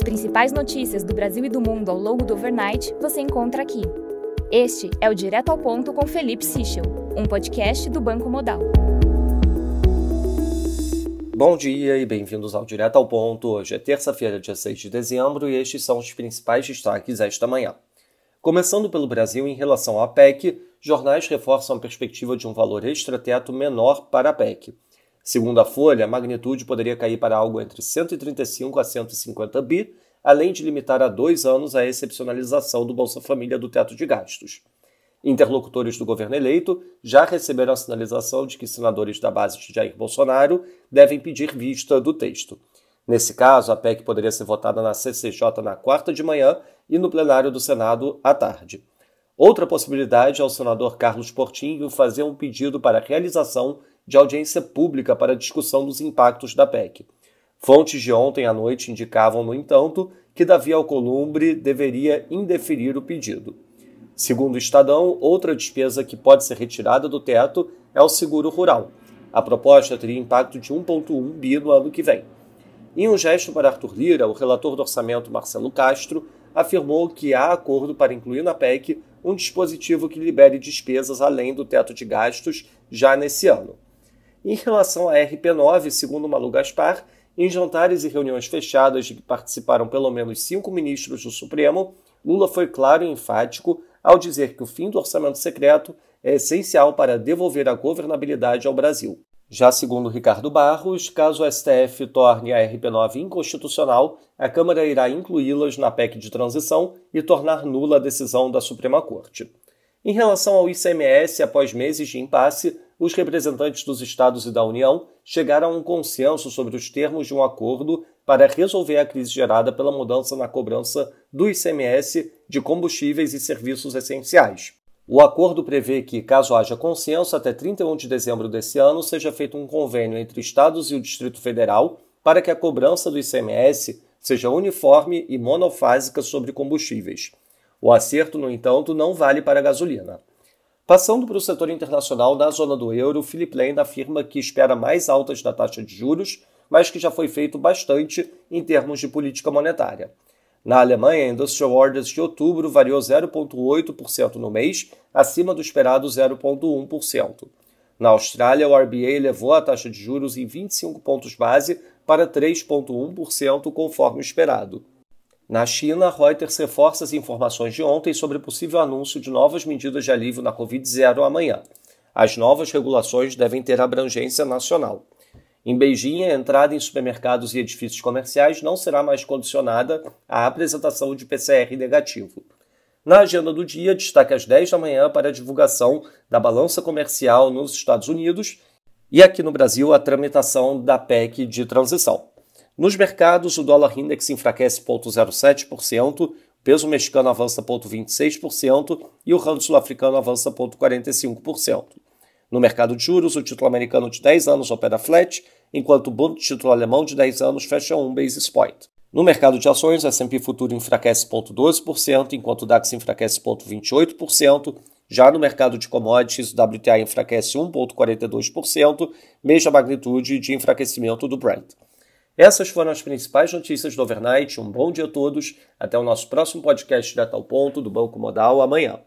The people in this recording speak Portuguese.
As principais notícias do Brasil e do mundo ao longo do overnight você encontra aqui. Este é o Direto ao Ponto com Felipe Sichel, um podcast do Banco Modal. Bom dia e bem-vindos ao Direto ao Ponto. Hoje é terça-feira, dia 6 de dezembro, e estes são os principais destaques esta manhã. Começando pelo Brasil, em relação à PEC, jornais reforçam a perspectiva de um valor extrateto menor para a PEC. Segundo a Folha, a magnitude poderia cair para algo entre 135 a 150 bi, além de limitar a dois anos a excepcionalização do Bolsa Família do teto de gastos. Interlocutores do governo eleito já receberam a sinalização de que senadores da base de Jair Bolsonaro devem pedir vista do texto. Nesse caso, a PEC poderia ser votada na CCJ na quarta de manhã e no plenário do Senado à tarde. Outra possibilidade é o senador Carlos Portinho fazer um pedido para a realização de audiência pública para discussão dos impactos da PEC. Fontes de ontem à noite indicavam, no entanto, que Davi Alcolumbre deveria indeferir o pedido. Segundo o Estadão, outra despesa que pode ser retirada do teto é o seguro rural. A proposta teria impacto de 1,1 bi no ano que vem. Em um gesto para Arthur Lira, o relator do orçamento Marcelo Castro afirmou que há acordo para incluir na PEC um dispositivo que libere despesas além do teto de gastos já nesse ano. Em relação à RP9, segundo Malu Gaspar, em jantares e reuniões fechadas de que participaram pelo menos cinco ministros do Supremo, Lula foi claro e enfático ao dizer que o fim do orçamento secreto é essencial para devolver a governabilidade ao Brasil. Já segundo Ricardo Barros, caso o STF torne a RP9 inconstitucional, a Câmara irá incluí-las na PEC de transição e tornar nula a decisão da Suprema Corte. Em relação ao ICMS, após meses de impasse, os representantes dos estados e da União chegaram a um consenso sobre os termos de um acordo para resolver a crise gerada pela mudança na cobrança do ICMS de combustíveis e serviços essenciais. O acordo prevê que, caso haja consenso, até 31 de dezembro desse ano seja feito um convênio entre estados e o Distrito Federal para que a cobrança do ICMS seja uniforme e monofásica sobre combustíveis. O acerto, no entanto, não vale para a gasolina. Passando para o setor internacional, na zona do euro, o Philip Lane afirma que espera mais altas da taxa de juros, mas que já foi feito bastante em termos de política monetária. Na Alemanha, a Industrial Orders de outubro variou 0,8% no mês, acima do esperado 0,1%. Na Austrália, o RBA elevou a taxa de juros em 25 pontos base para 3,1%, conforme esperado. Na China, Reuters reforça as informações de ontem sobre o possível anúncio de novas medidas de alívio na Covid-0 amanhã. As novas regulações devem ter abrangência nacional. Em Beijing, a entrada em supermercados e edifícios comerciais não será mais condicionada à apresentação de PCR negativo. Na agenda do dia, destaque às 10 da manhã para a divulgação da balança comercial nos Estados Unidos e aqui no Brasil a tramitação da PEC de transição. Nos mercados, o dólar index enfraquece 0,07%, o peso mexicano avança 0,26% e o rand sul-africano avança 0,45%. No mercado de juros, o título americano de 10 anos opera flat, enquanto o bond título alemão de 10 anos fecha 1 basis point. No mercado de ações, o S&P Futuro enfraquece 0,12%, enquanto o DAX enfraquece 0,28%. Já no mercado de commodities, o WTI enfraquece 1,42%, mesma magnitude de enfraquecimento do Brent. Essas foram as principais notícias do overnight. Um bom dia a todos. Até o nosso próximo podcast direto ao ponto do Banco Modal amanhã.